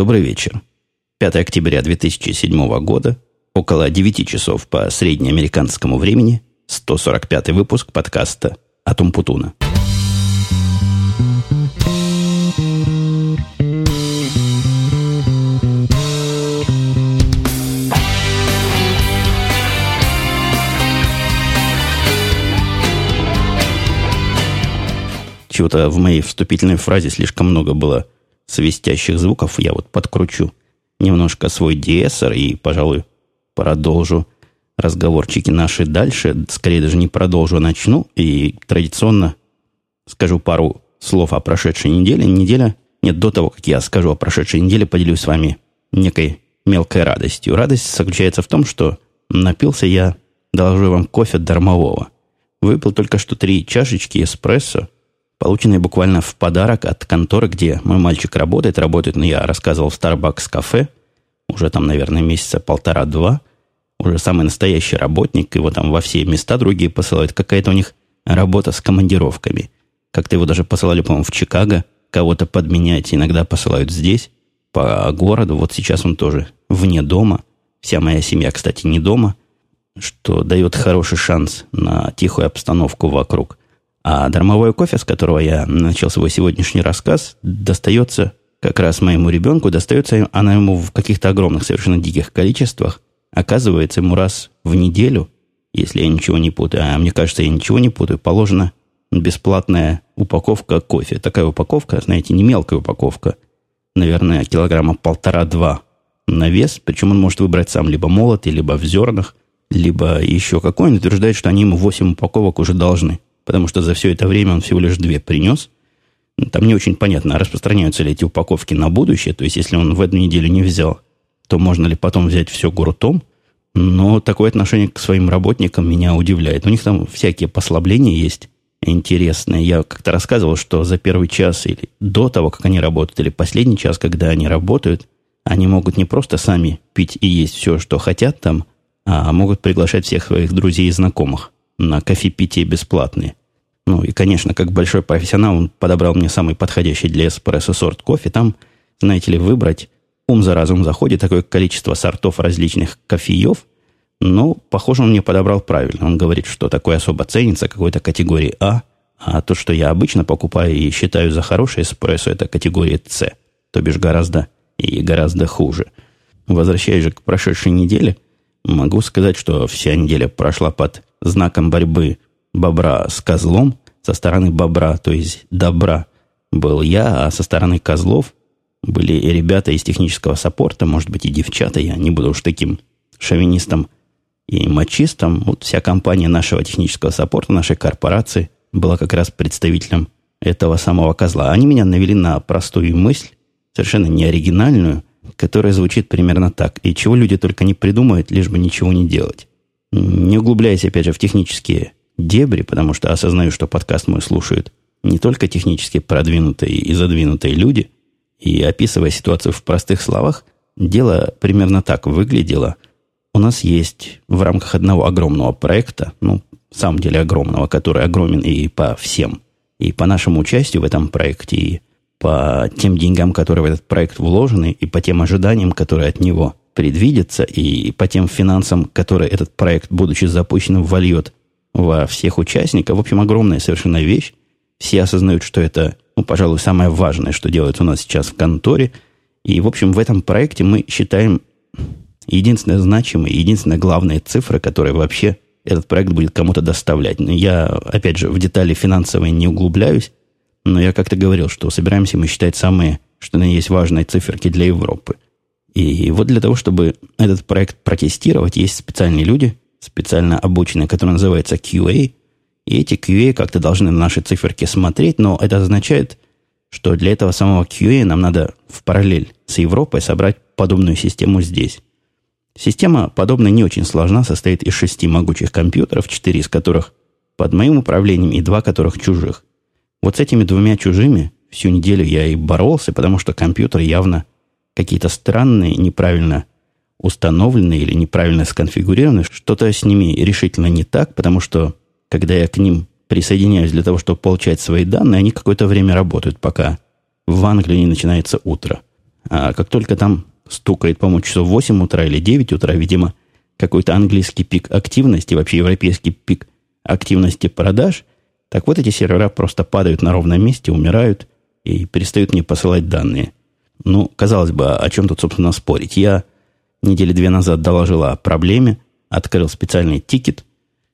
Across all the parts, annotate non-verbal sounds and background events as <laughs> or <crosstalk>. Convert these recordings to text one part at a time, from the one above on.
Добрый вечер. 5 октября 2007 года, около 9 часов по среднеамериканскому времени, 145 выпуск подкаста «Атум Путуна». Чего-то в моей вступительной фразе слишком много было – свистящих звуков, я вот подкручу немножко свой диэссор и, пожалуй, продолжу разговорчики наши дальше. Скорее даже не продолжу, а начну. И традиционно скажу пару слов о прошедшей неделе. Неделя, нет, до того, как я скажу о прошедшей неделе, поделюсь с вами некой мелкой радостью. Радость заключается в том, что напился я, доложу вам, кофе дармового. Выпил только что три чашечки эспрессо – полученный буквально в подарок от конторы, где мой мальчик работает. Работает, ну, я рассказывал в Starbucks кафе. Уже там, наверное, месяца полтора-два. Уже самый настоящий работник. Его там во все места другие посылают. Какая-то у них работа с командировками. Как-то его даже посылали, по-моему, в Чикаго. Кого-то подменять иногда посылают здесь, по городу. Вот сейчас он тоже вне дома. Вся моя семья, кстати, не дома. Что дает хороший шанс на тихую обстановку вокруг. А дармовой кофе, с которого я начал свой сегодняшний рассказ, достается как раз моему ребенку, достается она ему в каких-то огромных, совершенно диких количествах. Оказывается, ему раз в неделю, если я ничего не путаю, а мне кажется, я ничего не путаю, положена бесплатная упаковка кофе. Такая упаковка, знаете, не мелкая упаковка, наверное, килограмма полтора-два на вес, причем он может выбрать сам либо молотый, либо в зернах, либо еще какой. Он утверждает, что они ему 8 упаковок уже должны потому что за все это время он всего лишь две принес. Там не очень понятно, распространяются ли эти упаковки на будущее. То есть, если он в эту неделю не взял, то можно ли потом взять все гуртом. Но такое отношение к своим работникам меня удивляет. У них там всякие послабления есть интересные. Я как-то рассказывал, что за первый час или до того, как они работают, или последний час, когда они работают, они могут не просто сами пить и есть все, что хотят там, а могут приглашать всех своих друзей и знакомых на кофе-питие бесплатные. Ну и, конечно, как большой профессионал, он подобрал мне самый подходящий для эспрессо сорт кофе. Там, знаете ли, выбрать ум за разум заходит, такое количество сортов различных кофеев. Но, похоже, он мне подобрал правильно. Он говорит, что такое особо ценится какой-то категории А, а то, что я обычно покупаю и считаю за хорошее эспрессо, это категория С, то бишь гораздо и гораздо хуже. Возвращаясь же к прошедшей неделе, могу сказать, что вся неделя прошла под знаком борьбы бобра с козлом, со стороны бобра, то есть добра, был я, а со стороны козлов были и ребята из технического саппорта, может быть, и девчата, я не буду уж таким шовинистом и мачистом. Вот вся компания нашего технического саппорта, нашей корпорации, была как раз представителем этого самого козла. Они меня навели на простую мысль, совершенно неоригинальную, которая звучит примерно так. И чего люди только не придумают, лишь бы ничего не делать. Не углубляясь, опять же, в технические дебри, потому что осознаю, что подкаст мой слушают не только технически продвинутые и задвинутые люди, и описывая ситуацию в простых словах, дело примерно так выглядело. У нас есть в рамках одного огромного проекта, ну, в самом деле огромного, который огромен и по всем, и по нашему участию в этом проекте, и по тем деньгам, которые в этот проект вложены, и по тем ожиданиям, которые от него предвидятся, и по тем финансам, которые этот проект, будучи запущенным, вольет во всех участников. В общем, огромная совершенно вещь. Все осознают, что это, ну, пожалуй, самое важное, что делается у нас сейчас в конторе. И, в общем, в этом проекте мы считаем единственное значимое, единственная главная цифра, которая вообще этот проект будет кому-то доставлять. Но я, опять же, в детали финансовые не углубляюсь, но я как-то говорил, что собираемся мы считать самые, что на есть важные циферки для Европы. И вот для того, чтобы этот проект протестировать, есть специальные люди, специально обученные, которые называются QA. И эти QA как-то должны на наши циферки смотреть, но это означает, что для этого самого QA нам надо в параллель с Европой собрать подобную систему здесь. Система подобная не очень сложна, состоит из шести могучих компьютеров, четыре из которых под моим управлением и два которых чужих. Вот с этими двумя чужими всю неделю я и боролся, потому что компьютер явно какие-то странные, неправильно установлены или неправильно сконфигурированы, что-то с ними решительно не так, потому что, когда я к ним присоединяюсь для того, чтобы получать свои данные, они какое-то время работают, пока в Англии не начинается утро. А как только там стукает, по-моему, часов 8 утра или 9 утра, видимо, какой-то английский пик активности, вообще европейский пик активности продаж, так вот эти сервера просто падают на ровном месте, умирают и перестают мне посылать данные. Ну, казалось бы, о чем тут, собственно, спорить? Я недели две назад доложила о проблеме, открыл специальный тикет.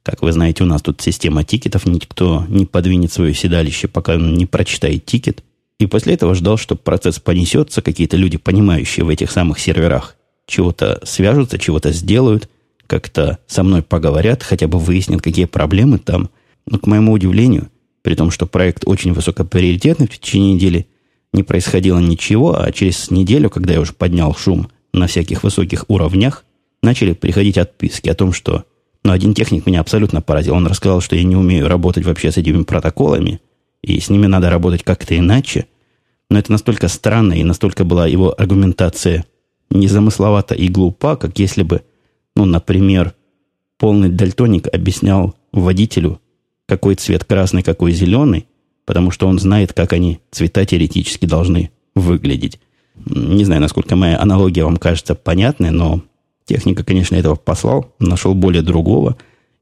Как вы знаете, у нас тут система тикетов, никто не подвинет свое седалище, пока он не прочитает тикет. И после этого ждал, что процесс понесется, какие-то люди, понимающие в этих самых серверах, чего-то свяжутся, чего-то сделают, как-то со мной поговорят, хотя бы выяснят, какие проблемы там. Но, к моему удивлению, при том, что проект очень высокоприоритетный, в течение недели не происходило ничего, а через неделю, когда я уже поднял шум на всяких высоких уровнях, начали приходить отписки о том, что... Ну, один техник меня абсолютно поразил. Он рассказал, что я не умею работать вообще с этими протоколами, и с ними надо работать как-то иначе. Но это настолько странно, и настолько была его аргументация незамысловата и глупа, как если бы, ну, например, полный дальтоник объяснял водителю, какой цвет красный, какой зеленый, потому что он знает, как они, цвета теоретически должны выглядеть. Не знаю, насколько моя аналогия вам кажется понятной, но техника, конечно, этого послал, нашел более другого.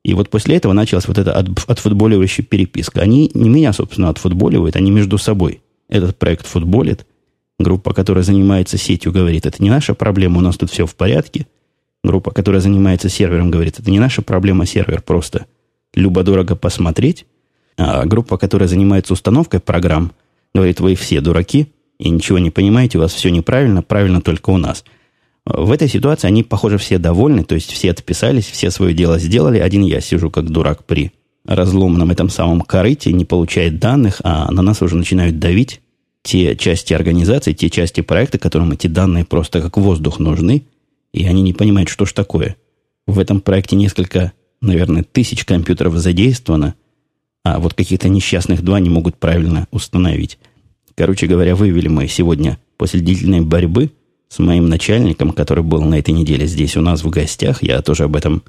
И вот после этого началась вот эта от, отфутболивающая переписка. Они не меня, собственно, отфутболивают, они между собой. Этот проект футболит. Группа, которая занимается сетью, говорит, это не наша проблема, у нас тут все в порядке. Группа, которая занимается сервером, говорит, это не наша проблема, сервер просто любо-дорого посмотреть. А группа, которая занимается установкой программ, говорит, вы все дураки и ничего не понимаете, у вас все неправильно, правильно только у нас. В этой ситуации они, похоже, все довольны, то есть все отписались, все свое дело сделали, один я сижу как дурак при разломанном этом самом корыте, не получает данных, а на нас уже начинают давить те части организации, те части проекта, которым эти данные просто как воздух нужны, и они не понимают, что ж такое. В этом проекте несколько, наверное, тысяч компьютеров задействовано, а вот каких-то несчастных два не могут правильно установить. Короче говоря, вывели мы сегодня после длительной борьбы с моим начальником, который был на этой неделе здесь у нас в гостях. Я тоже об этом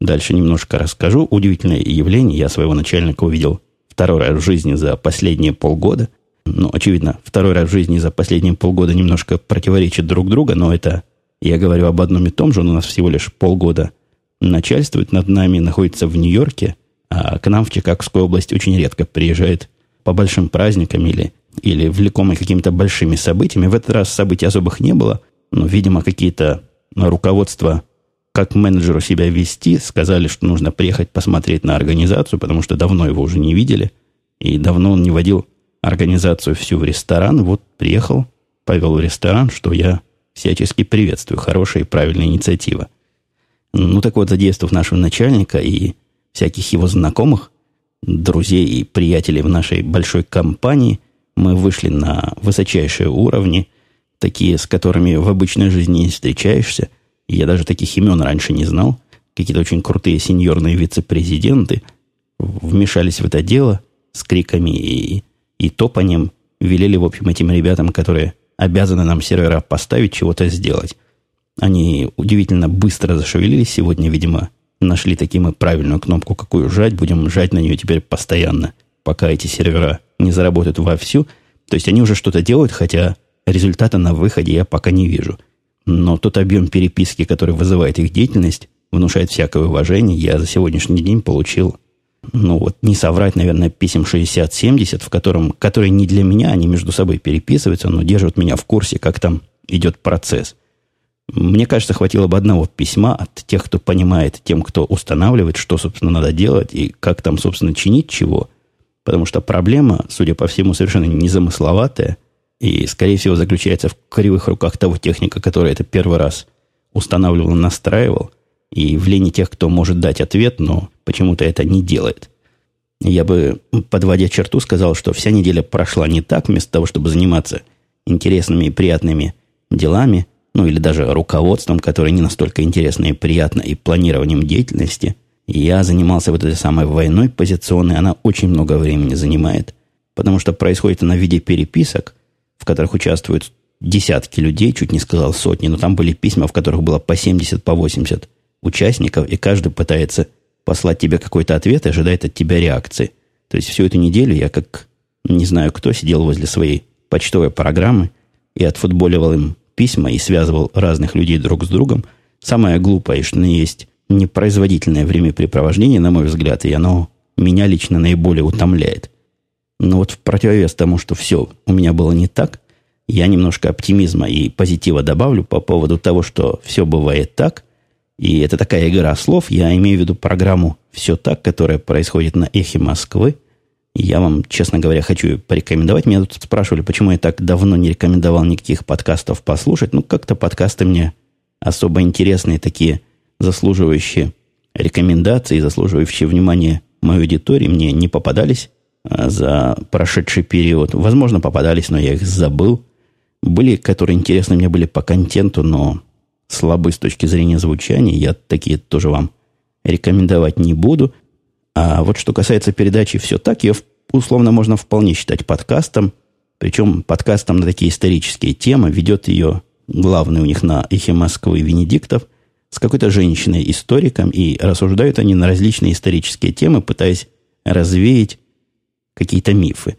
дальше немножко расскажу. Удивительное явление. Я своего начальника увидел второй раз в жизни за последние полгода. Ну, очевидно, второй раз в жизни за последние полгода немножко противоречат друг другу, но это я говорю об одном и том же. Он у нас всего лишь полгода начальствует над нами, находится в Нью-Йорке – а к нам в Чикагскую область очень редко приезжает по большим праздникам или, или влекомый какими-то большими событиями. В этот раз событий особых не было, но, видимо, какие-то руководства, как менеджеру себя вести, сказали, что нужно приехать посмотреть на организацию, потому что давно его уже не видели, и давно он не водил организацию всю в ресторан. Вот приехал, повел в ресторан, что я всячески приветствую. Хорошая и правильная инициатива. Ну, так вот, задействовав нашего начальника и всяких его знакомых, друзей и приятелей в нашей большой компании, мы вышли на высочайшие уровни, такие, с которыми в обычной жизни не встречаешься. Я даже таких имен раньше не знал. Какие-то очень крутые сеньорные вице-президенты вмешались в это дело с криками и, и топанием, велели, в общем, этим ребятам, которые обязаны нам сервера поставить, чего-то сделать. Они удивительно быстро зашевелились сегодня, видимо, Нашли таки мы правильную кнопку, какую жать. Будем жать на нее теперь постоянно, пока эти сервера не заработают вовсю. То есть они уже что-то делают, хотя результата на выходе я пока не вижу. Но тот объем переписки, который вызывает их деятельность, внушает всякое уважение. Я за сегодняшний день получил, ну вот не соврать, наверное, писем 60-70, в котором, которые не для меня, они между собой переписываются, но держат меня в курсе, как там идет процесс. Мне кажется, хватило бы одного письма от тех, кто понимает, тем, кто устанавливает, что, собственно, надо делать и как там, собственно, чинить чего. Потому что проблема, судя по всему, совершенно незамысловатая и, скорее всего, заключается в кривых руках того техника, который это первый раз устанавливал, настраивал, и в лени тех, кто может дать ответ, но почему-то это не делает. Я бы, подводя черту, сказал, что вся неделя прошла не так, вместо того, чтобы заниматься интересными и приятными делами – ну или даже руководством, которое не настолько интересно и приятно, и планированием деятельности, я занимался вот этой самой войной позиционной, она очень много времени занимает, потому что происходит она в виде переписок, в которых участвуют десятки людей, чуть не сказал сотни, но там были письма, в которых было по 70, по 80 участников, и каждый пытается послать тебе какой-то ответ и ожидает от тебя реакции. То есть всю эту неделю я, как не знаю кто, сидел возле своей почтовой программы и отфутболивал им письма и связывал разных людей друг с другом. Самое глупое, что есть непроизводительное времяпрепровождение, на мой взгляд, и оно меня лично наиболее утомляет. Но вот в противовес тому, что все у меня было не так, я немножко оптимизма и позитива добавлю по поводу того, что все бывает так. И это такая игра слов. Я имею в виду программу «Все так», которая происходит на эхе Москвы. Я вам, честно говоря, хочу порекомендовать. Меня тут спрашивали, почему я так давно не рекомендовал никаких подкастов послушать. Ну, как-то подкасты мне особо интересные, такие заслуживающие рекомендации, заслуживающие внимания моей аудитории мне не попадались а, за прошедший период. Возможно, попадались, но я их забыл. Были, которые интересны мне были по контенту, но слабы с точки зрения звучания. Я такие тоже вам рекомендовать не буду. А вот что касается передачи «Все так», ее условно можно вполне считать подкастом. Причем подкастом на такие исторические темы. Ведет ее главный у них на «Эхе Москвы» Венедиктов с какой-то женщиной-историком. И рассуждают они на различные исторические темы, пытаясь развеять какие-то мифы.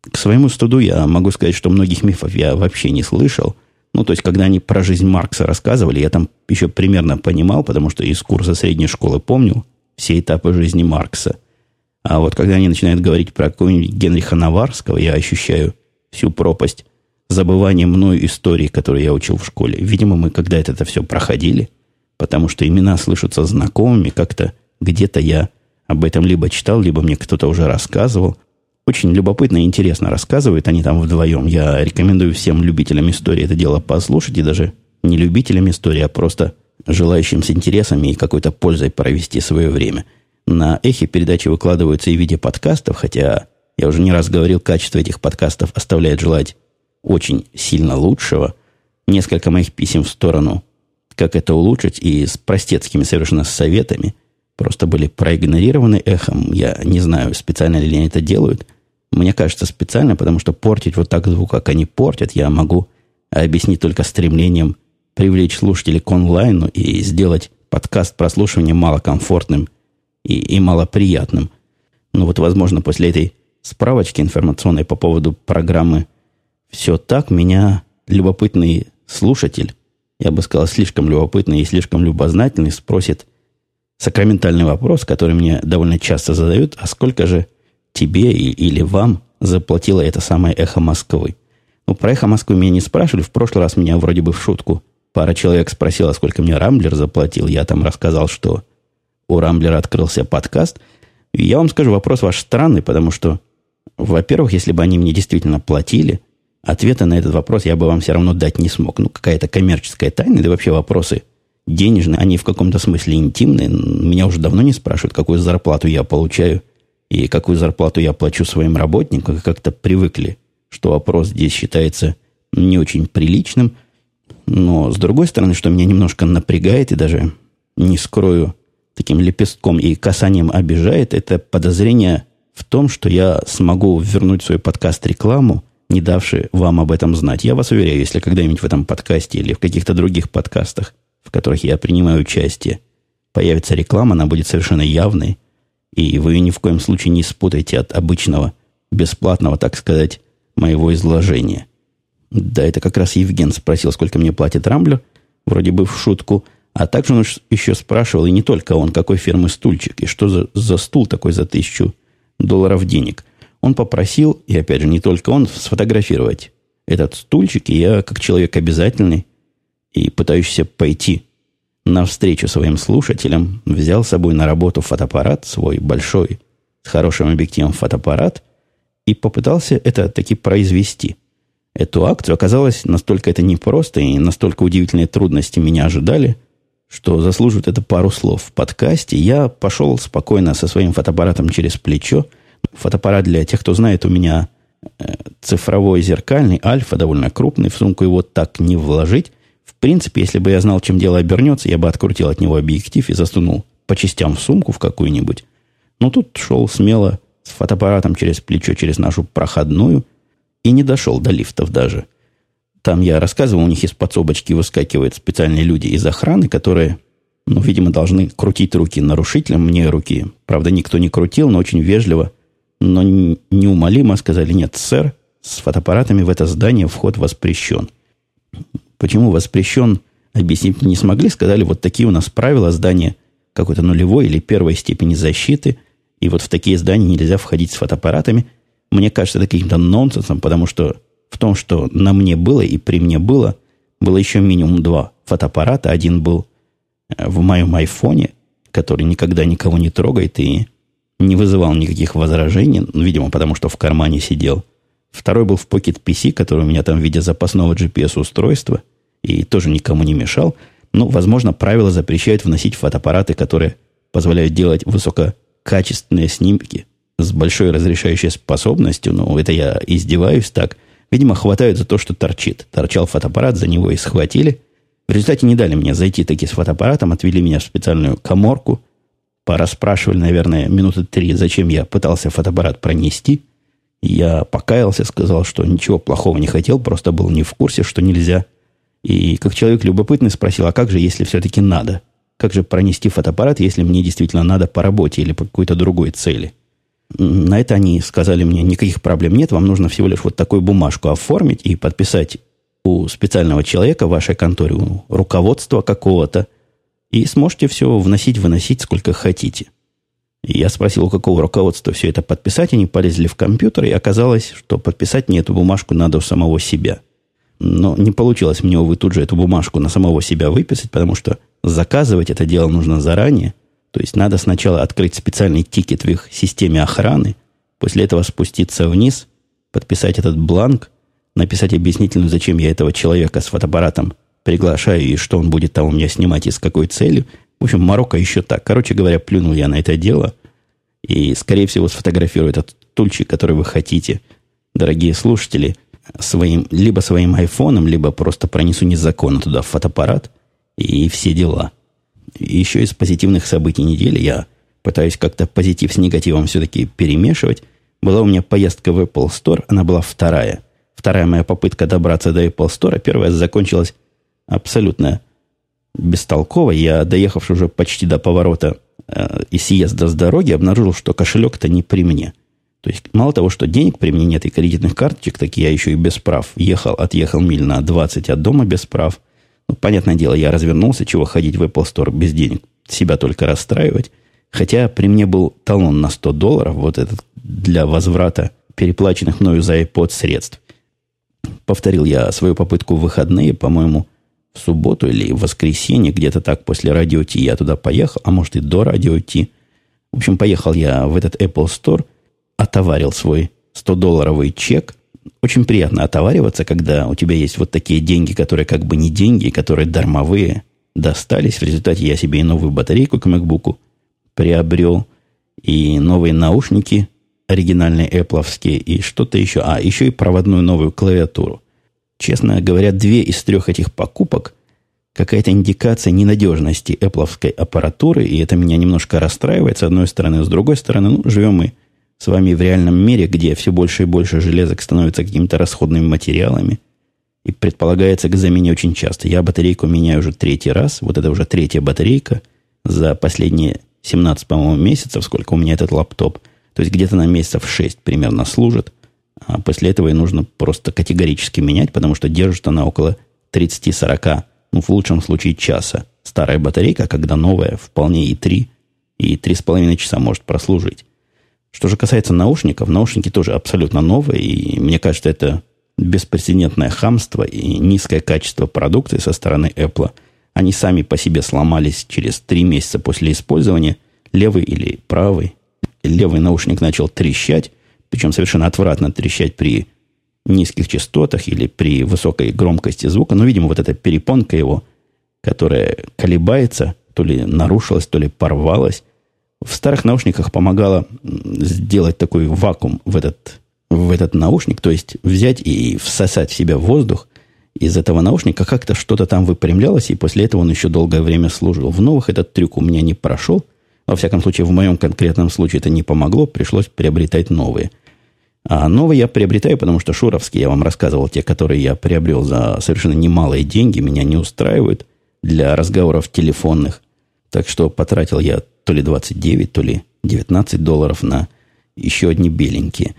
К своему студу я могу сказать, что многих мифов я вообще не слышал. Ну, то есть, когда они про жизнь Маркса рассказывали, я там еще примерно понимал, потому что из курса средней школы помнил все этапы жизни Маркса. А вот когда они начинают говорить про какого-нибудь Генриха Наварского, я ощущаю всю пропасть забывания мною истории, которую я учил в школе. Видимо, мы когда-то это все проходили, потому что имена слышатся знакомыми, как-то где-то я об этом либо читал, либо мне кто-то уже рассказывал – очень любопытно и интересно рассказывают они там вдвоем. Я рекомендую всем любителям истории это дело послушать, и даже не любителям истории, а просто желающим с интересами и какой-то пользой провести свое время. На эхе передачи выкладываются и в виде подкастов, хотя я уже не раз говорил, качество этих подкастов оставляет желать очень сильно лучшего. Несколько моих писем в сторону, как это улучшить, и с простецкими совершенно советами просто были проигнорированы эхом. Я не знаю, специально ли они это делают – мне кажется, специально, потому что портить вот так звук, как они портят, я могу объяснить только стремлением привлечь слушателей к онлайну и сделать подкаст прослушивания малокомфортным и, и малоприятным. Ну вот, возможно, после этой справочки информационной по поводу программы «Все так» меня любопытный слушатель, я бы сказал, слишком любопытный и слишком любознательный, спросит сакраментальный вопрос, который мне довольно часто задают, а сколько же тебе или вам заплатила это самое эхо Москвы. Ну, про эхо Москвы меня не спрашивали. В прошлый раз меня вроде бы в шутку пара человек спросила, сколько мне Рамблер заплатил. Я там рассказал, что у Рамблера открылся подкаст. И я вам скажу, вопрос ваш странный, потому что, во-первых, если бы они мне действительно платили, ответа на этот вопрос я бы вам все равно дать не смог. Ну, какая-то коммерческая тайна, да вообще вопросы денежные, они в каком-то смысле интимные. Меня уже давно не спрашивают, какую зарплату я получаю и какую зарплату я плачу своим работникам, как-то привыкли, что вопрос здесь считается не очень приличным. Но, с другой стороны, что меня немножко напрягает и даже не скрою таким лепестком и касанием обижает, это подозрение в том, что я смогу вернуть свой подкаст рекламу, не давши вам об этом знать. Я вас уверяю, если когда-нибудь в этом подкасте или в каких-то других подкастах, в которых я принимаю участие, появится реклама, она будет совершенно явной – и вы ни в коем случае не спутайте от обычного, бесплатного, так сказать, моего изложения. Да, это как раз Евген спросил, сколько мне платит Рамблер, вроде бы в шутку. А также он еще спрашивал, и не только он, какой фирмы стульчик, и что за, за стул такой за тысячу долларов денег. Он попросил, и опять же, не только он, сфотографировать этот стульчик, и я, как человек обязательный и пытающийся пойти навстречу своим слушателям взял с собой на работу фотоаппарат свой большой, с хорошим объективом фотоаппарат, и попытался это таки произвести. Эту акцию оказалось настолько это непросто и настолько удивительные трудности меня ожидали, что заслуживает это пару слов в подкасте. Я пошел спокойно со своим фотоаппаратом через плечо. Фотоаппарат для тех, кто знает, у меня э, цифровой зеркальный, альфа довольно крупный, в сумку его так не вложить. В принципе, если бы я знал, чем дело обернется, я бы открутил от него объектив и засунул по частям в сумку в какую-нибудь. Но тут шел смело с фотоаппаратом через плечо, через нашу проходную и не дошел до лифтов даже. Там я рассказывал, у них из подсобочки выскакивают специальные люди из охраны, которые, ну, видимо, должны крутить руки нарушителям, мне руки. Правда, никто не крутил, но очень вежливо, но неумолимо сказали, нет, сэр, с фотоаппаратами в это здание вход воспрещен. Почему воспрещен, объяснить не смогли. Сказали, вот такие у нас правила здания какой-то нулевой или первой степени защиты. И вот в такие здания нельзя входить с фотоаппаратами. Мне кажется, это каким-то нонсенсом, потому что в том, что на мне было и при мне было, было еще минимум два фотоаппарата. Один был э, в моем айфоне, который никогда никого не трогает и не вызывал никаких возражений, ну, видимо, потому что в кармане сидел. Второй был в Pocket PC, который у меня там в виде запасного GPS-устройства, и тоже никому не мешал. Ну, возможно, правила запрещают вносить фотоаппараты, которые позволяют делать высококачественные снимки с большой разрешающей способностью. Ну, это я издеваюсь так. Видимо, хватает за то, что торчит. Торчал фотоаппарат, за него и схватили. В результате не дали мне зайти таки с фотоаппаратом, отвели меня в специальную коморку, порасспрашивали, наверное, минуты три, зачем я пытался фотоаппарат пронести. Я покаялся, сказал, что ничего плохого не хотел, просто был не в курсе, что нельзя. И как человек любопытный спросил, а как же, если все-таки надо? Как же пронести фотоаппарат, если мне действительно надо по работе или по какой-то другой цели? На это они сказали мне, никаких проблем нет, вам нужно всего лишь вот такую бумажку оформить и подписать у специального человека в вашей конторе, у руководства какого-то, и сможете все вносить, выносить сколько хотите. И я спросил, у какого руководства все это подписать. Они полезли в компьютер, и оказалось, что подписать мне эту бумажку надо у самого себя. Но не получилось мне, увы, тут же эту бумажку на самого себя выписать, потому что заказывать это дело нужно заранее. То есть надо сначала открыть специальный тикет в их системе охраны, после этого спуститься вниз, подписать этот бланк, написать объяснительную, зачем я этого человека с фотоаппаратом приглашаю и что он будет там у меня снимать и с какой целью. В общем, Марокко еще так. Короче говоря, плюнул я на это дело и, скорее всего, сфотографирую этот тульчик, который вы хотите, дорогие слушатели, своим, либо своим айфоном, либо просто пронесу незаконно туда фотоаппарат и все дела. Еще из позитивных событий недели я пытаюсь как-то позитив с негативом все-таки перемешивать. Была у меня поездка в Apple Store, она была вторая. Вторая моя попытка добраться до Apple Store, первая закончилась абсолютно бестолково. Я, доехавший уже почти до поворота э, и съезда с дороги, обнаружил, что кошелек-то не при мне. То есть, мало того, что денег при мне нет и кредитных карточек, так я еще и без прав. Ехал, отъехал миль на 20 от дома без прав. Понятное дело, я развернулся, чего ходить в Apple Store без денег. Себя только расстраивать. Хотя при мне был талон на 100 долларов, вот этот для возврата переплаченных мною за iPod средств. Повторил я свою попытку в выходные, по-моему, в субботу или в воскресенье, где-то так после радио Ти я туда поехал, а может и до радио Ти. В общем, поехал я в этот Apple Store, отоварил свой 100-долларовый чек. Очень приятно отовариваться, когда у тебя есть вот такие деньги, которые как бы не деньги, которые дармовые, достались. В результате я себе и новую батарейку к MacBook приобрел, и новые наушники оригинальные Apple, и что-то еще. А, еще и проводную новую клавиатуру. Честно говоря, две из трех этих покупок какая-то индикация ненадежности Apple аппаратуры, и это меня немножко расстраивает, с одной стороны. С другой стороны, ну, живем мы с вами в реальном мире, где все больше и больше железок становятся какими-то расходными материалами, и предполагается к замене очень часто. Я батарейку меняю уже третий раз, вот это уже третья батарейка за последние 17, по-моему, месяцев, сколько у меня этот лаптоп. То есть где-то на месяцев 6 примерно служит – а после этого и нужно просто категорически менять, потому что держит она около 30-40, ну, в лучшем случае часа. Старая батарейка, когда новая, вполне и 3, и 3,5 часа может прослужить. Что же касается наушников, наушники тоже абсолютно новые, и мне кажется, это беспрецедентное хамство и низкое качество продукции со стороны Apple. Они сами по себе сломались через 3 месяца после использования, левый или правый. Левый наушник начал трещать, причем совершенно отвратно трещать при низких частотах или при высокой громкости звука. Но, видимо, вот эта перепонка его, которая колебается, то ли нарушилась, то ли порвалась, в старых наушниках помогала сделать такой вакуум в этот, в этот наушник, то есть взять и всосать в себя воздух из этого наушника, как-то что-то там выпрямлялось, и после этого он еще долгое время служил. В новых этот трюк у меня не прошел. Во всяком случае, в моем конкретном случае это не помогло, пришлось приобретать новые. А новые я приобретаю, потому что шуровские, я вам рассказывал, те, которые я приобрел за совершенно немалые деньги, меня не устраивают для разговоров телефонных. Так что потратил я то ли 29, то ли 19 долларов на еще одни беленькие.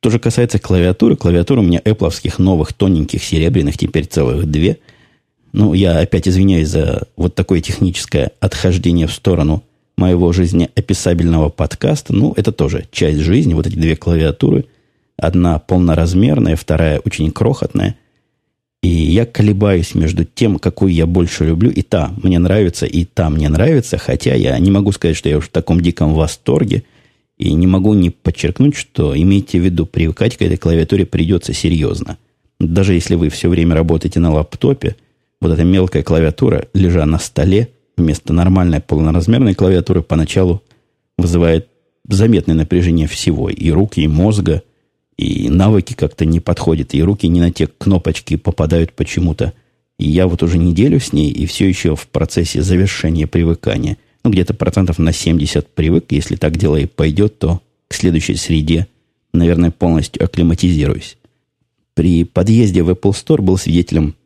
Что же касается клавиатуры, клавиатура у меня Apple новых тоненьких серебряных, теперь целых две. Ну, я опять извиняюсь за вот такое техническое отхождение в сторону моего жизнеописабельного подкаста. Ну, это тоже часть жизни, вот эти две клавиатуры. Одна полноразмерная, вторая очень крохотная. И я колебаюсь между тем, какую я больше люблю. И та мне нравится, и та мне нравится. Хотя я не могу сказать, что я уж в таком диком восторге. И не могу не подчеркнуть, что имейте в виду, привыкать к этой клавиатуре придется серьезно. Даже если вы все время работаете на лаптопе, вот эта мелкая клавиатура, лежа на столе, вместо нормальной полноразмерной клавиатуры, поначалу вызывает заметное напряжение всего, и рук, и мозга, и навыки как-то не подходят, и руки не на те кнопочки попадают почему-то. И я вот уже неделю с ней, и все еще в процессе завершения привыкания. Ну, где-то процентов на 70 привык. Если так дело и пойдет, то к следующей среде, наверное, полностью акклиматизируюсь. При подъезде в Apple Store был свидетелем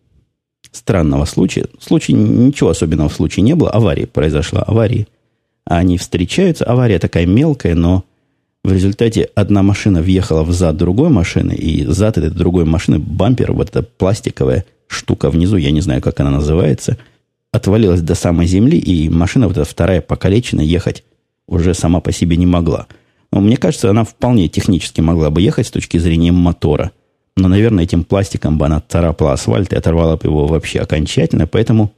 странного случая. Случай, ничего особенного в случае не было. Авария произошла. Аварии. Они встречаются. Авария такая мелкая, но в результате одна машина въехала в зад другой машины, и зад этой другой машины, бампер, вот эта пластиковая штука внизу, я не знаю, как она называется, отвалилась до самой земли, и машина вот эта вторая покалечена ехать уже сама по себе не могла. Но мне кажется, она вполне технически могла бы ехать с точки зрения мотора. Но, наверное, этим пластиком бы она царапала асфальт и оторвала бы его вообще окончательно, поэтому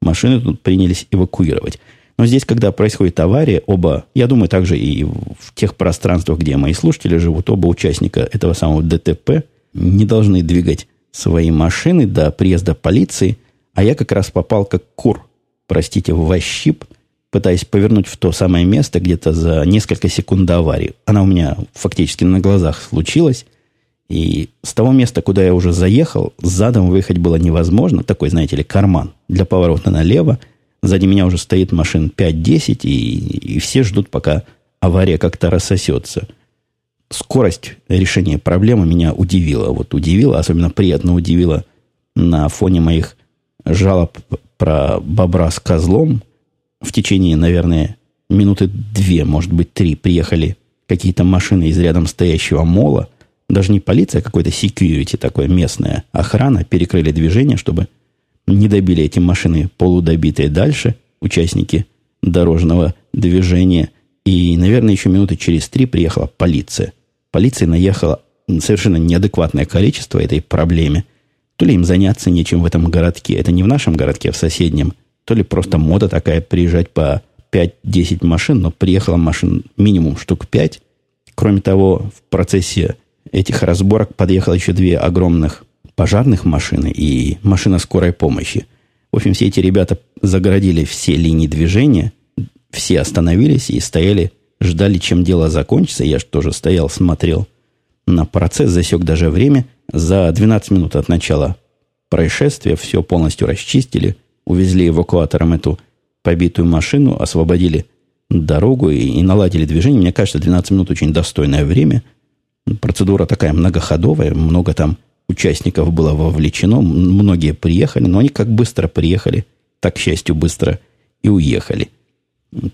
машины тут принялись эвакуировать. Но здесь, когда происходит авария, оба, я думаю, также и в тех пространствах, где мои слушатели живут, оба участника этого самого ДТП не должны двигать свои машины до приезда полиции, а я как раз попал как кур, простите, в вощип, пытаясь повернуть в то самое место где-то за несколько секунд до аварии. Она у меня фактически на глазах случилась, и с того места, куда я уже заехал, задом выехать было невозможно. Такой, знаете ли, карман для поворота налево. Сзади меня уже стоит машин 5-10, и, и все ждут, пока авария как-то рассосется. Скорость решения проблемы меня удивила. Вот удивила, особенно приятно удивила на фоне моих жалоб про бобра с козлом. В течение, наверное, минуты две, может быть, три приехали какие-то машины из рядом стоящего мола – даже не полиция, а какой-то security такой местная охрана перекрыли движение, чтобы не добили эти машины полудобитые дальше участники дорожного движения. И, наверное, еще минуты через три приехала полиция. Полиция наехала совершенно неадекватное количество этой проблеме. То ли им заняться нечем в этом городке, это не в нашем городке, а в соседнем, то ли просто мода такая приезжать по 5-10 машин, но приехало машин минимум штук 5. Кроме того, в процессе этих разборок подъехало еще две огромных пожарных машины и машина скорой помощи. В общем, все эти ребята загородили все линии движения, все остановились и стояли, ждали, чем дело закончится. Я же тоже стоял, смотрел на процесс, засек даже время. За 12 минут от начала происшествия все полностью расчистили, увезли эвакуатором эту побитую машину, освободили дорогу и, и наладили движение. Мне кажется, 12 минут очень достойное время – Процедура такая многоходовая, много там участников было вовлечено, многие приехали, но они как быстро приехали, так, к счастью, быстро и уехали.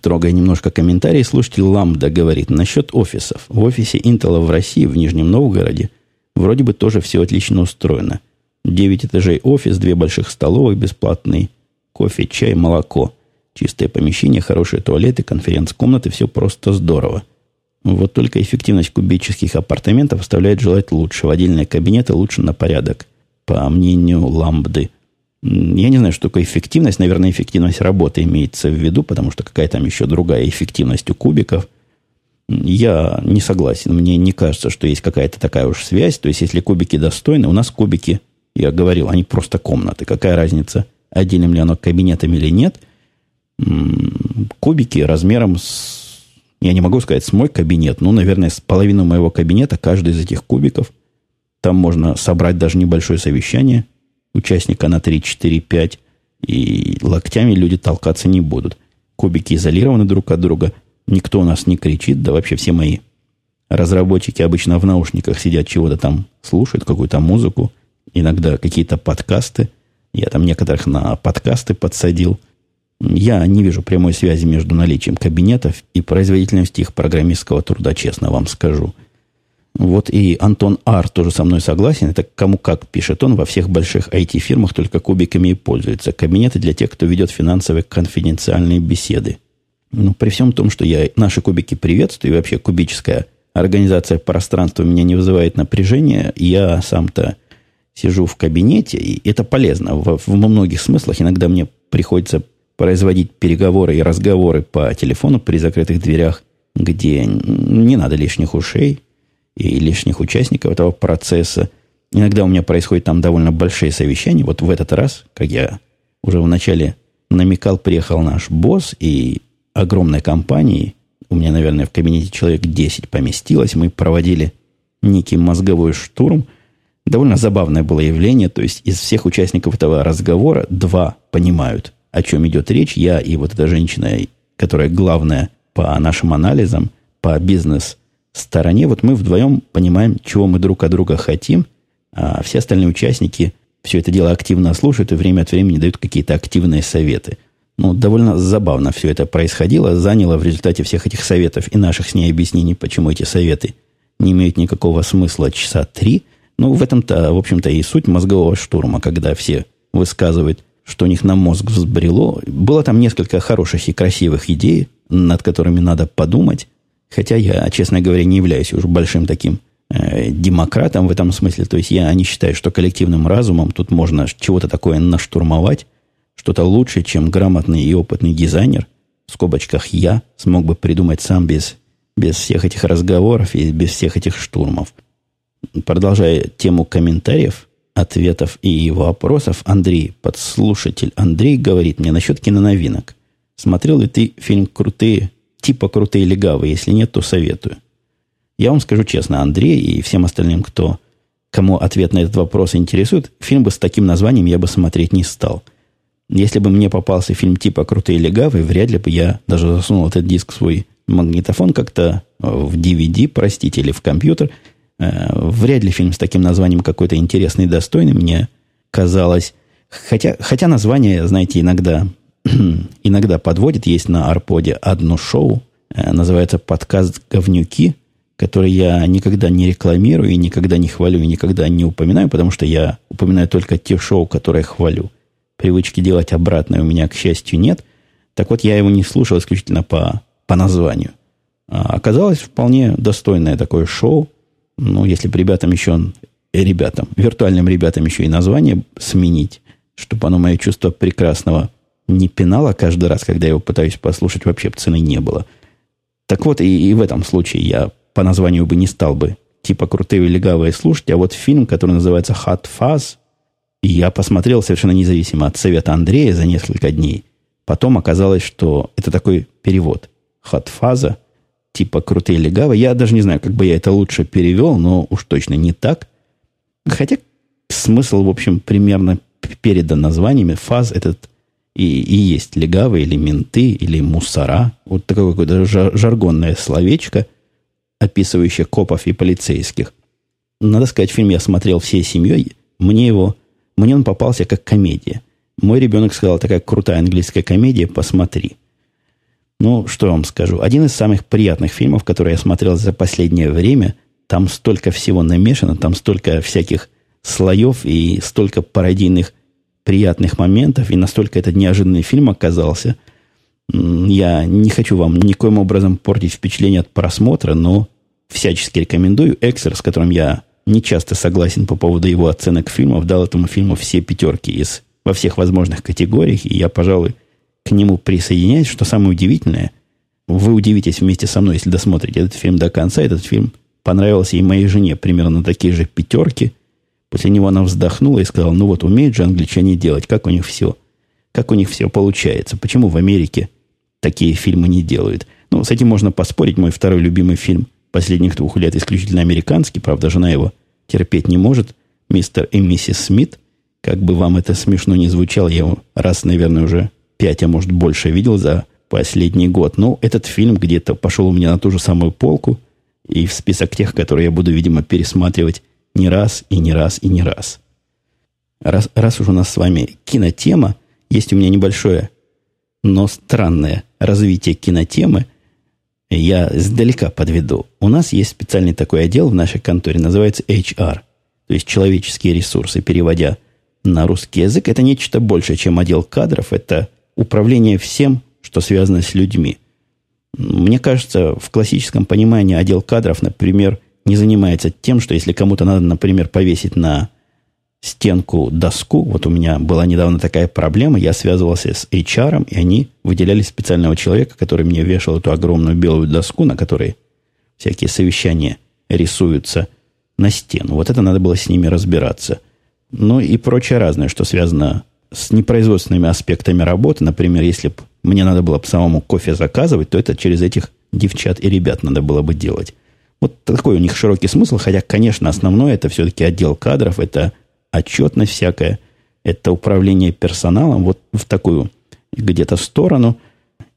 Трогая немножко комментарии, слушайте, Ламда говорит насчет офисов. В офисе Intel в России, в Нижнем Новгороде, вроде бы тоже все отлично устроено. 9 этажей офис, две больших столовых, бесплатный кофе, чай, молоко. Чистое помещение, хорошие туалеты, конференц-комнаты, все просто здорово. Вот только эффективность кубических апартаментов оставляет желать лучшего. Отдельные кабинеты лучше на порядок, по мнению Ламбды. Я не знаю, что такое эффективность. Наверное, эффективность работы имеется в виду, потому что какая там еще другая эффективность у кубиков. Я не согласен. Мне не кажется, что есть какая-то такая уж связь. То есть, если кубики достойны, у нас кубики, я говорил, они просто комнаты. Какая разница, отделим ли оно кабинетом или нет? Кубики размером с я не могу сказать с мой кабинет, но, наверное, с половины моего кабинета, каждый из этих кубиков, там можно собрать даже небольшое совещание участника на 3, 4, 5, и локтями люди толкаться не будут. Кубики изолированы друг от друга, никто у нас не кричит, да вообще все мои разработчики обычно в наушниках сидят, чего-то там слушают, какую-то музыку, иногда какие-то подкасты. Я там некоторых на подкасты подсадил – я не вижу прямой связи между наличием кабинетов и производительностью их программистского труда, честно вам скажу. Вот и Антон Ар тоже со мной согласен. Это кому как пишет он. Во всех больших IT-фирмах только кубиками и пользуются. Кабинеты для тех, кто ведет финансовые конфиденциальные беседы. Ну, при всем том, что я наши кубики приветствую, и вообще кубическая организация пространства меня не вызывает напряжения, я сам-то сижу в кабинете, и это полезно. Во, во многих смыслах иногда мне приходится производить переговоры и разговоры по телефону при закрытых дверях, где не надо лишних ушей, и лишних участников этого процесса. Иногда у меня происходят там довольно большие совещания. Вот в этот раз, как я уже вначале намекал, приехал наш босс и огромной компании, у меня, наверное, в кабинете человек 10 поместилось, мы проводили некий мозговой штурм. Довольно забавное было явление, то есть из всех участников этого разговора два понимают, о чем идет речь. Я и вот эта женщина, которая главная по нашим анализам, по бизнес стороне, вот мы вдвоем понимаем, чего мы друг от друга хотим, а все остальные участники все это дело активно слушают и время от времени дают какие-то активные советы. Ну, довольно забавно все это происходило, заняло в результате всех этих советов и наших с ней объяснений, почему эти советы не имеют никакого смысла часа три. Ну, в этом-то, в общем-то, и суть мозгового штурма, когда все высказывают, что у них на мозг взбрело. Было там несколько хороших и красивых идей, над которыми надо подумать. Хотя я, честно говоря, не являюсь уже большим таким э, демократом в этом смысле. То есть я не считаю, что коллективным разумом тут можно чего-то такое наштурмовать, что-то лучше, чем грамотный и опытный дизайнер, в скобочках я, смог бы придумать сам без, без всех этих разговоров и без всех этих штурмов. Продолжая тему комментариев, ответов и вопросов, Андрей, подслушатель Андрей, говорит мне насчет киноновинок. Смотрел ли ты фильм «Крутые типа крутые легавые. Если нет, то советую. Я вам скажу честно, Андрей и всем остальным, кто, кому ответ на этот вопрос интересует, фильм бы с таким названием я бы смотреть не стал. Если бы мне попался фильм типа «Крутые легавые», вряд ли бы я даже засунул этот диск в свой магнитофон как-то в DVD, простите, или в компьютер. Э, вряд ли фильм с таким названием какой-то интересный и достойный мне казалось. Хотя, хотя название, знаете, иногда <clears throat> иногда подводит. Есть на Арподе одно шоу, э, называется подкаст «Говнюки», который я никогда не рекламирую и никогда не хвалю и никогда не упоминаю, потому что я упоминаю только те шоу, которые хвалю. Привычки делать обратное у меня, к счастью, нет. Так вот, я его не слушал исключительно по, по названию. А оказалось вполне достойное такое шоу. Ну, если бы ребятам еще, ребятам, виртуальным ребятам еще и название сменить, чтобы оно мое чувство прекрасного не пинала каждый раз, когда я его пытаюсь послушать, вообще цены не было. Так вот, и, и в этом случае я по названию бы не стал бы типа крутые легавые слушать, а вот фильм, который называется Hot Fuzz, я посмотрел совершенно независимо от совета Андрея за несколько дней. Потом оказалось, что это такой перевод. Hot Fuzz, типа крутые и легавые. Я даже не знаю, как бы я это лучше перевел, но уж точно не так. Хотя смысл, в общем, примерно передан названиями. Фаз этот и, и есть легавые или менты, или мусора. Вот такое какое-то жаргонное словечко, описывающее копов и полицейских. Надо сказать, фильм я смотрел всей семьей. Мне его, мне он попался как комедия. Мой ребенок сказал, такая крутая английская комедия, посмотри. Ну, что я вам скажу. Один из самых приятных фильмов, которые я смотрел за последнее время. Там столько всего намешано, там столько всяких слоев и столько пародийных приятных моментов, и настолько этот неожиданный фильм оказался. Я не хочу вам никоим образом портить впечатление от просмотра, но всячески рекомендую. Эксер, с которым я не часто согласен по поводу его оценок фильмов, дал этому фильму все пятерки из, во всех возможных категориях, и я, пожалуй, к нему присоединяюсь. Что самое удивительное, вы удивитесь вместе со мной, если досмотрите этот фильм до конца. Этот фильм понравился и моей жене примерно такие же пятерки – После него она вздохнула и сказала, ну вот, умеют же англичане делать, как у них все, как у них все получается. Почему в Америке такие фильмы не делают? Ну, с этим можно поспорить. Мой второй любимый фильм последних двух лет исключительно американский. Правда, жена его терпеть не может. Мистер и миссис Смит. Как бы вам это смешно не звучало, я его раз, наверное, уже пять, а может больше видел за последний год. Но этот фильм где-то пошел у меня на ту же самую полку и в список тех, которые я буду, видимо, пересматривать не раз и не раз и не раз. Раз, раз уж у нас с вами кинотема, есть у меня небольшое, но странное развитие кинотемы. Я издалека подведу. У нас есть специальный такой отдел в нашей конторе, называется HR, то есть человеческие ресурсы, переводя на русский язык. Это нечто большее, чем отдел кадров, это управление всем, что связано с людьми. Мне кажется, в классическом понимании отдел кадров, например, не занимается тем, что если кому-то надо, например, повесить на стенку доску, вот у меня была недавно такая проблема, я связывался с HR, и они выделяли специального человека, который мне вешал эту огромную белую доску, на которой всякие совещания рисуются на стену. Вот это надо было с ними разбираться. Ну и прочее разное, что связано с непроизводственными аспектами работы. Например, если бы мне надо было бы самому кофе заказывать, то это через этих девчат и ребят надо было бы делать. Вот такой у них широкий смысл, хотя, конечно, основное это все-таки отдел кадров, это отчетность всякая, это управление персоналом вот в такую где-то сторону.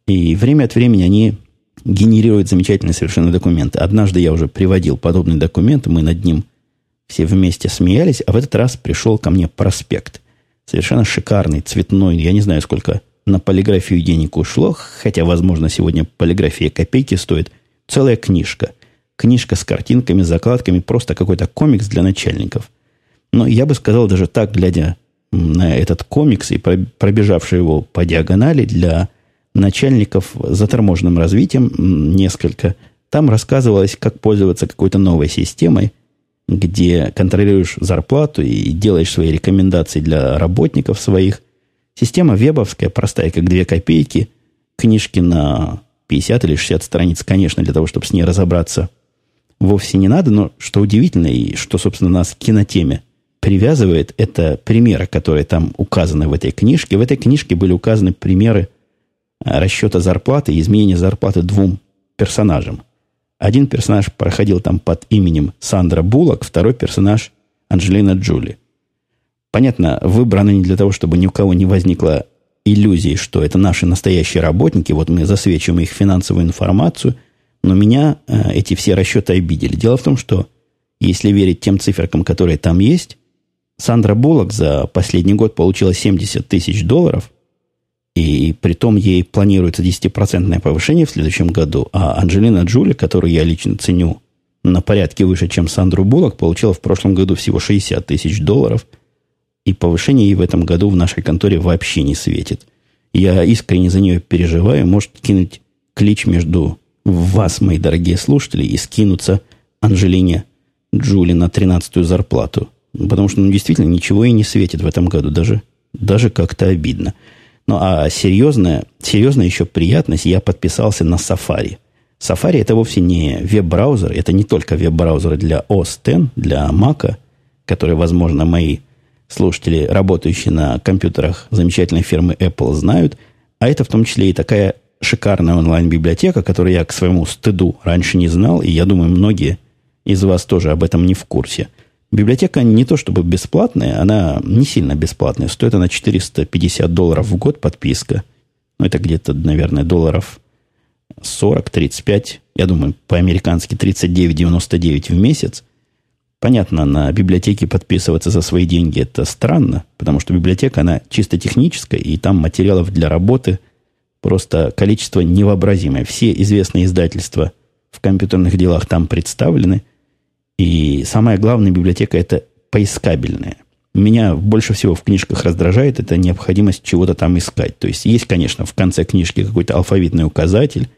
И время от времени они генерируют замечательные совершенно документы. Однажды я уже приводил подобный документ, мы над ним все вместе смеялись, а в этот раз пришел ко мне проспект. Совершенно шикарный, цветной. Я не знаю, сколько на полиграфию денег ушло, хотя, возможно, сегодня полиграфия копейки стоит. Целая книжка. Книжка с картинками, закладками, просто какой-то комикс для начальников. Но я бы сказал даже так, глядя на этот комикс и пробежавший его по диагонали для начальников заторможенным развитием несколько, там рассказывалось, как пользоваться какой-то новой системой, где контролируешь зарплату и делаешь свои рекомендации для работников своих. Система вебовская, простая, как две копейки. Книжки на 50 или 60 страниц, конечно, для того, чтобы с ней разобраться, вовсе не надо. Но что удивительно, и что, собственно, нас к кинотеме привязывает, это примеры, которые там указаны в этой книжке. В этой книжке были указаны примеры расчета зарплаты и изменения зарплаты двум персонажам. Один персонаж проходил там под именем Сандра Буллок, второй персонаж Анджелина Джули. Понятно, выбраны не для того, чтобы ни у кого не возникло иллюзии, что это наши настоящие работники, вот мы засвечиваем их финансовую информацию, но меня э, эти все расчеты обидели. Дело в том, что если верить тем циферкам, которые там есть, Сандра Буллок за последний год получила 70 тысяч долларов, и при том ей планируется 10% повышение в следующем году, а Анджелина Джули, которую я лично ценю на порядке выше, чем Сандру Буллок, получила в прошлом году всего 60 тысяч долларов, и повышение ей в этом году в нашей конторе вообще не светит. Я искренне за нее переживаю. Может кинуть клич между вас, мои дорогие слушатели, и скинуться Анжелине Джули на 13-ю зарплату. Потому что ну, действительно ничего и не светит в этом году. Даже, даже как-то обидно. Ну, а серьезная, серьезная еще приятность, я подписался на Safari. Safari это вовсе не веб-браузер, это не только веб-браузер для OS X, для Mac, который, возможно, мои слушатели, работающие на компьютерах замечательной фирмы Apple, знают, а это в том числе и такая шикарная онлайн-библиотека, которую я к своему стыду раньше не знал, и я думаю, многие из вас тоже об этом не в курсе – Библиотека не то чтобы бесплатная, она не сильно бесплатная. Стоит она 450 долларов в год подписка. Ну, это где-то, наверное, долларов 40-35. Я думаю, по-американски 39,99 в месяц. Понятно, на библиотеке подписываться за свои деньги это странно, потому что библиотека, она чисто техническая, и там материалов для работы просто количество невообразимое. Все известные издательства в компьютерных делах там представлены – и самая главная библиотека – это поискабельная. Меня больше всего в книжках раздражает эта необходимость чего-то там искать. То есть есть, конечно, в конце книжки какой-то алфавитный указатель.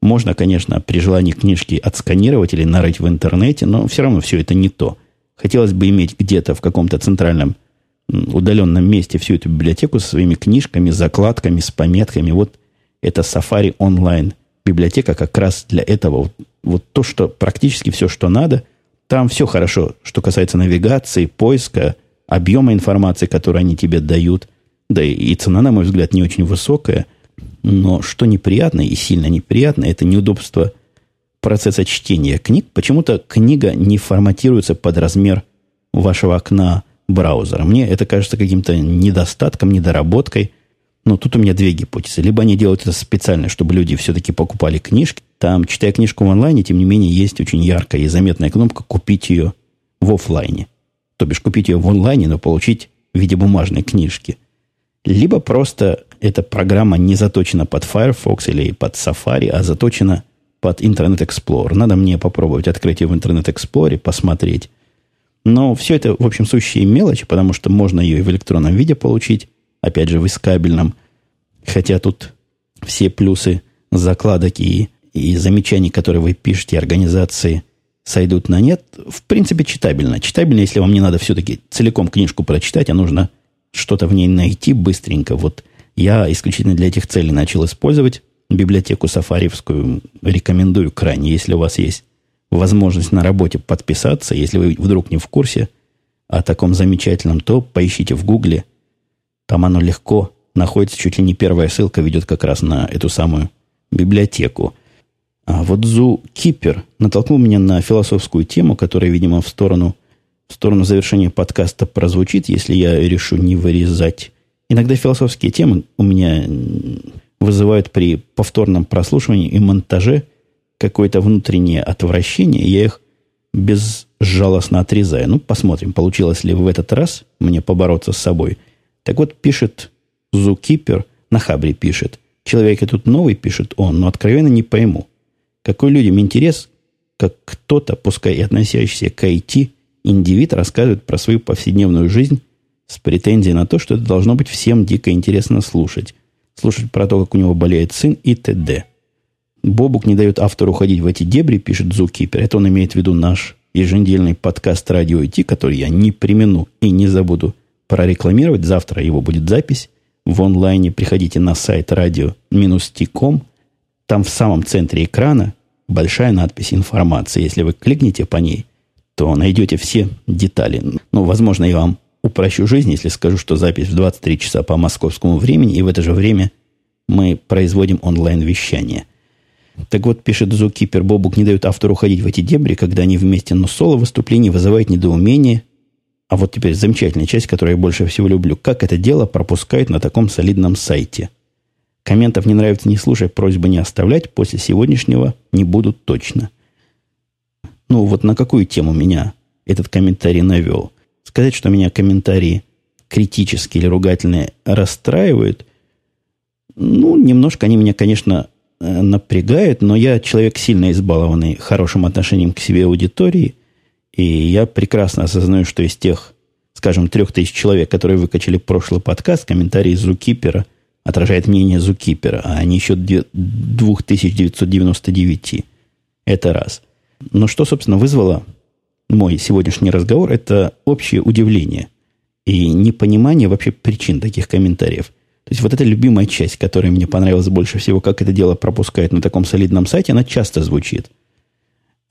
Можно, конечно, при желании книжки отсканировать или нарыть в интернете, но все равно все это не то. Хотелось бы иметь где-то в каком-то центральном удаленном месте всю эту библиотеку со своими книжками, закладками, с пометками. Вот это Safari онлайн библиотека как раз для этого. Вот, вот то, что практически все, что надо – там все хорошо, что касается навигации, поиска, объема информации, которую они тебе дают. Да и цена, на мой взгляд, не очень высокая. Но что неприятно и сильно неприятно, это неудобство процесса чтения книг. Почему-то книга не форматируется под размер вашего окна браузера. Мне это кажется каким-то недостатком, недоработкой. Но тут у меня две гипотезы. Либо они делают это специально, чтобы люди все-таки покупали книжки. Там, читая книжку в онлайне, тем не менее, есть очень яркая и заметная кнопка «Купить ее в офлайне». То бишь, купить ее в онлайне, но получить в виде бумажной книжки. Либо просто эта программа не заточена под Firefox или под Safari, а заточена под Internet Explorer. Надо мне попробовать открыть ее в Internet Explorer, посмотреть. Но все это, в общем, сущие мелочи, потому что можно ее и в электронном виде получить, опять же, в искабельном. Хотя тут все плюсы закладок и, и замечаний, которые вы пишете организации, сойдут на нет. В принципе, читабельно. Читабельно, если вам не надо все-таки целиком книжку прочитать, а нужно что-то в ней найти быстренько. Вот я исключительно для этих целей начал использовать библиотеку сафариевскую. Рекомендую крайне, если у вас есть возможность на работе подписаться. Если вы вдруг не в курсе о таком замечательном, то поищите в Гугле. Там оно легко находится, чуть ли не первая ссылка ведет как раз на эту самую библиотеку. А вот Зукипер натолкнул меня на философскую тему, которая, видимо, в сторону, в сторону завершения подкаста прозвучит, если я решу не вырезать. Иногда философские темы у меня вызывают при повторном прослушивании и монтаже какое-то внутреннее отвращение, и я их безжалостно отрезаю. Ну, посмотрим, получилось ли в этот раз мне побороться с собой. Так вот, пишет Зукипер, на Хабре пишет. Человек и тут новый, пишет он, но откровенно не пойму. Какой людям интерес, как кто-то, пускай и относящийся к IT, индивид рассказывает про свою повседневную жизнь с претензией на то, что это должно быть всем дико интересно слушать. Слушать про то, как у него болеет сын и т.д. Бобук не дает автору уходить в эти дебри, пишет Зукипер. Это он имеет в виду наш еженедельный подкаст «Радио IT», который я не примену и не забуду прорекламировать. Завтра его будет запись в онлайне. Приходите на сайт radio-t.com. Там в самом центре экрана большая надпись «Информация». Если вы кликните по ней, то найдете все детали. Ну, возможно, я вам упрощу жизнь, если скажу, что запись в 23 часа по московскому времени, и в это же время мы производим онлайн-вещание. Так вот, пишет Зукипер, Бобук не дает автору ходить в эти дебри, когда они вместе, но соло выступление вызывает недоумение. А вот теперь замечательная часть, которую я больше всего люблю. Как это дело пропускают на таком солидном сайте? Комментов не нравится, не слушай, просьба не оставлять. После сегодняшнего не будут точно. Ну, вот на какую тему меня этот комментарий навел? Сказать, что меня комментарии критические или ругательные расстраивают, ну, немножко они меня, конечно, э, напрягают, но я человек сильно избалованный хорошим отношением к себе аудитории, и я прекрасно осознаю, что из тех, скажем, трех тысяч человек, которые выкачали прошлый подкаст, комментарии Зукипера – отражает мнение Зукипера, а не еще 2999. Это раз. Но что, собственно, вызвало мой сегодняшний разговор, это общее удивление и непонимание вообще причин таких комментариев. То есть вот эта любимая часть, которая мне понравилась больше всего, как это дело пропускает на таком солидном сайте, она часто звучит.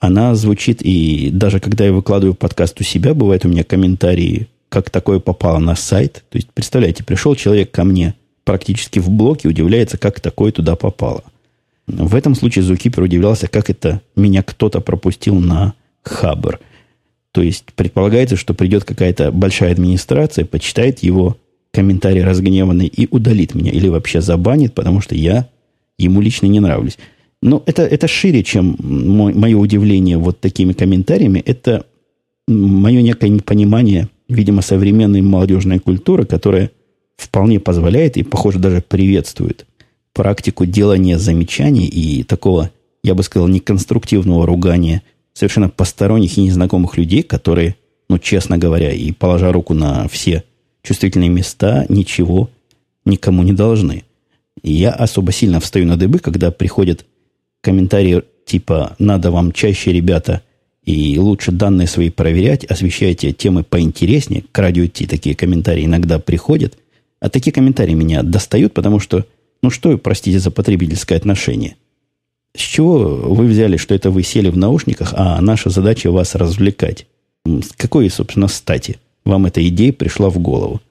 Она звучит, и даже когда я выкладываю подкаст у себя, бывают у меня комментарии, как такое попало на сайт. То есть, представляете, пришел человек ко мне – практически в блоке, удивляется, как такое туда попало. В этом случае Зукипер удивлялся, как это меня кто-то пропустил на Хабр. То есть предполагается, что придет какая-то большая администрация, почитает его комментарий разгневанный и удалит меня. Или вообще забанит, потому что я ему лично не нравлюсь. Но это, это шире, чем мой, мое удивление вот такими комментариями. Это мое некое непонимание, видимо, современной молодежной культуры, которая вполне позволяет и, похоже, даже приветствует практику делания замечаний и такого, я бы сказал, неконструктивного ругания совершенно посторонних и незнакомых людей, которые, ну, честно говоря, и положа руку на все чувствительные места, ничего никому не должны. И я особо сильно встаю на дыбы, когда приходят комментарии типа «надо вам чаще, ребята, и лучше данные свои проверять, освещайте темы поинтереснее». К радио Ти такие комментарии иногда приходят – а такие комментарии меня достают, потому что, ну что, простите за потребительское отношение. С чего вы взяли, что это вы сели в наушниках, а наша задача вас развлекать? С какой, собственно, стати вам эта идея пришла в голову?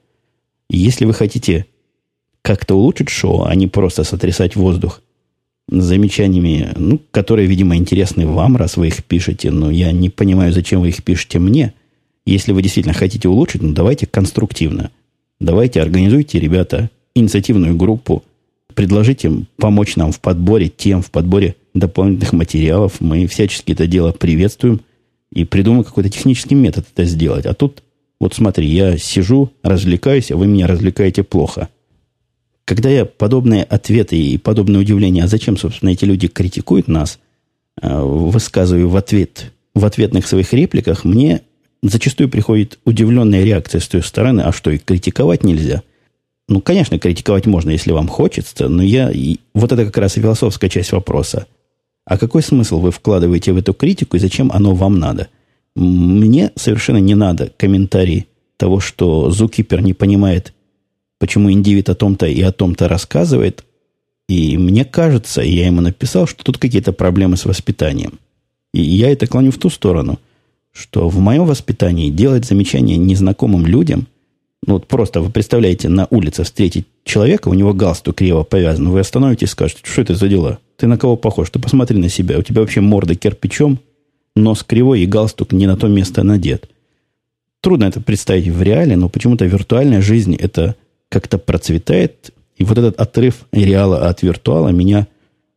Если вы хотите как-то улучшить шоу, а не просто сотрясать воздух замечаниями, ну, которые, видимо, интересны вам, раз вы их пишете, но я не понимаю, зачем вы их пишете мне. Если вы действительно хотите улучшить, ну, давайте конструктивно. Давайте организуйте, ребята, инициативную группу, предложите помочь нам в подборе тем, в подборе дополнительных материалов. Мы всячески это дело приветствуем и придумаем какой-то технический метод это сделать. А тут, вот смотри, я сижу, развлекаюсь, а вы меня развлекаете плохо. Когда я подобные ответы и подобное удивление, а зачем, собственно, эти люди критикуют нас, э, высказываю в ответ, в ответных своих репликах, мне зачастую приходит удивленная реакция с той стороны, а что, и критиковать нельзя? Ну, конечно, критиковать можно, если вам хочется, но я... И вот это как раз философская часть вопроса. А какой смысл вы вкладываете в эту критику и зачем оно вам надо? Мне совершенно не надо комментарий того, что Зукипер не понимает, почему индивид о том-то и о том-то рассказывает. И мне кажется, я ему написал, что тут какие-то проблемы с воспитанием. И я это клоню в ту сторону, что в моем воспитании делать замечания незнакомым людям, ну вот просто вы представляете, на улице встретить человека, у него галстук криво повязан, вы остановитесь и скажете, что это за дела? Ты на кого похож? Ты посмотри на себя. У тебя вообще морда кирпичом, нос кривой и галстук не на то место надет. Трудно это представить в реале, но почему-то виртуальная жизнь это как-то процветает. И вот этот отрыв реала от виртуала меня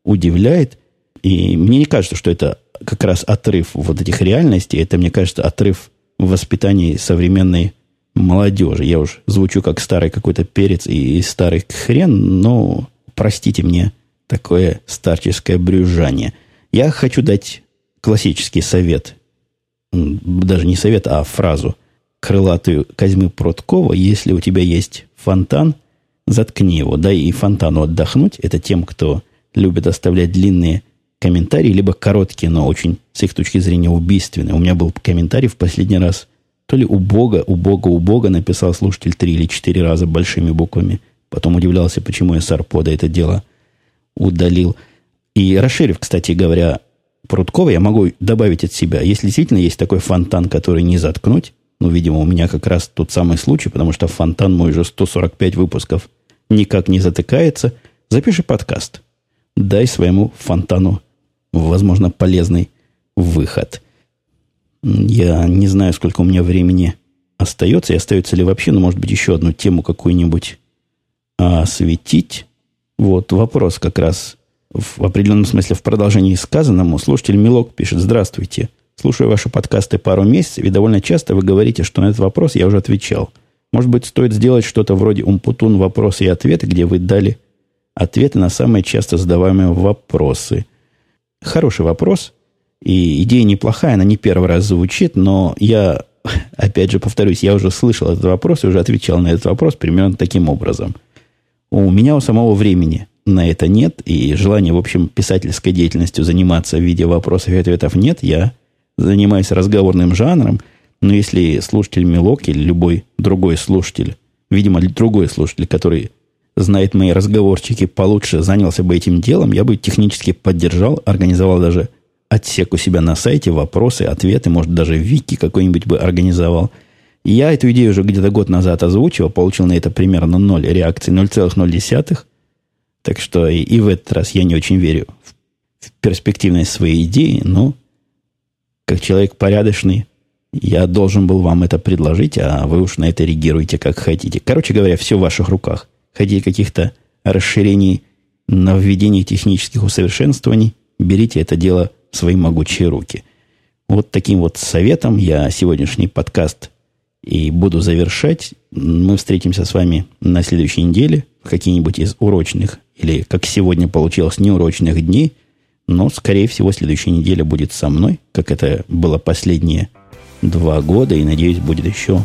удивляет. И мне не кажется, что это как раз отрыв вот этих реальностей. Это, мне кажется, отрыв в воспитании современной молодежи. Я уж звучу как старый какой-то перец и старый хрен, но простите мне такое старческое брюзжание. Я хочу дать классический совет. Даже не совет, а фразу крылатую Козьмы Пруткова. Если у тебя есть фонтан, заткни его. Дай и фонтану отдохнуть. Это тем, кто любит оставлять длинные комментарии, либо короткие, но очень, с их точки зрения, убийственные. У меня был комментарий в последний раз, то ли у Бога, у Бога, у Бога написал слушатель три или четыре раза большими буквами. Потом удивлялся, почему я с Арпода это дело удалил. И расширив, кстати говоря, Прудкова, я могу добавить от себя, если действительно есть такой фонтан, который не заткнуть, ну, видимо, у меня как раз тот самый случай, потому что фонтан мой уже 145 выпусков никак не затыкается, запиши подкаст. Дай своему фонтану, возможно, полезный выход. Я не знаю, сколько у меня времени остается, и остается ли вообще, но, может быть, еще одну тему какую-нибудь осветить. Вот вопрос как раз в определенном смысле в продолжении сказанному. Слушатель Милок пишет, здравствуйте. Слушаю ваши подкасты пару месяцев, и довольно часто вы говорите, что на этот вопрос я уже отвечал. Может быть, стоит сделать что-то вроде умпутун вопросы и ответы, где вы дали ответы на самые часто задаваемые вопросы. Хороший вопрос, и идея неплохая, она не первый раз звучит, но я, <laughs> опять же, повторюсь, я уже слышал этот вопрос и уже отвечал на этот вопрос примерно таким образом – у меня у самого времени на это нет, и желания, в общем, писательской деятельностью заниматься в виде вопросов и ответов нет. Я занимаюсь разговорным жанром, но если слушатель Милок или любой другой слушатель, видимо, другой слушатель, который знает мои разговорчики получше, занялся бы этим делом, я бы технически поддержал, организовал даже отсек у себя на сайте, вопросы, ответы, может, даже вики какой-нибудь бы организовал – я эту идею уже где-то год назад озвучивал, получил на это примерно 0 реакций, 0,0. Так что и, и в этот раз я не очень верю в перспективность своей идеи, но как человек порядочный, я должен был вам это предложить, а вы уж на это реагируете как хотите. Короче говоря, все в ваших руках. Хотите каких-то расширений на введение технических усовершенствований, берите это дело в свои могучие руки. Вот таким вот советом я сегодняшний подкаст и буду завершать. Мы встретимся с вами на следующей неделе в какие-нибудь из урочных или, как сегодня получилось, неурочных дней. Но, скорее всего, следующая неделя будет со мной, как это было последние два года, и, надеюсь, будет еще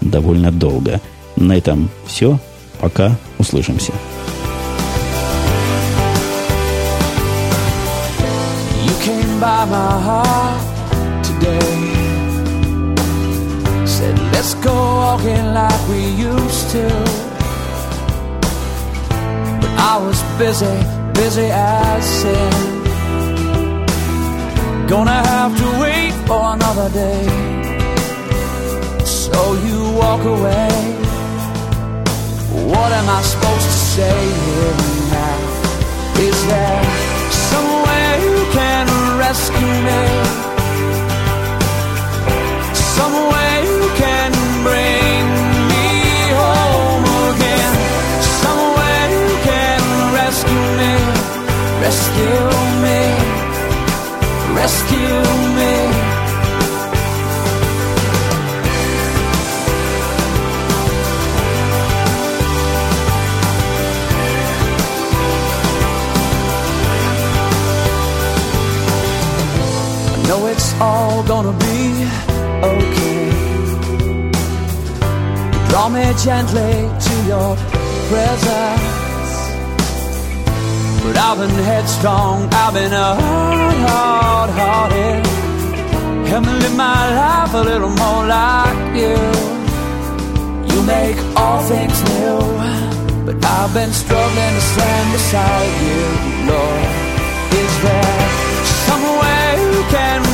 довольно долго. На этом все. Пока. Услышимся. By my heart today. Said, let's go walking like we used to. But I was busy, busy as sin. Gonna have to wait for another day. So you walk away. What am I supposed to say here now? Is there somewhere you can rescue me? Gonna be okay. Draw me gently to your presence. But I've been headstrong, I've been hard, hard hearted. Help me live my life a little more like you. You make all things new, but I've been struggling to stand beside you, Lord. Is there some way you can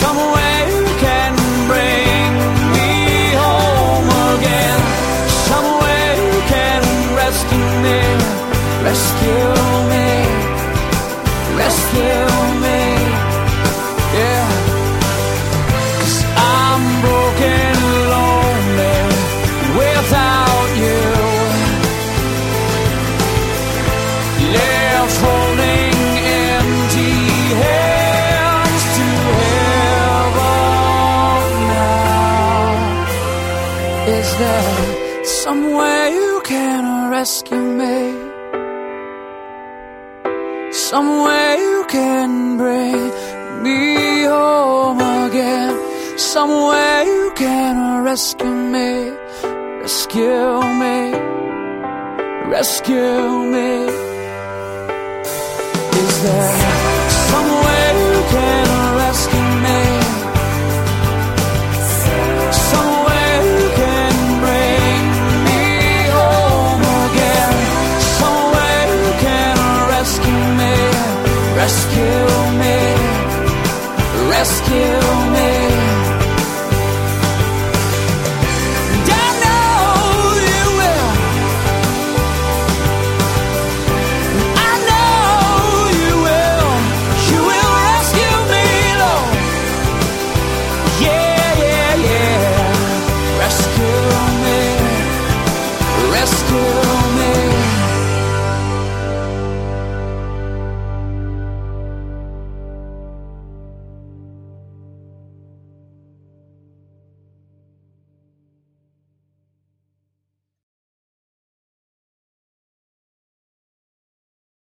Some way you can bring me home again. You can rescue me, rescue me, rescue me. There some way you can rescue me? Some way you can bring me home again. Some way you can rescue me, rescue me, rescue me. Is there you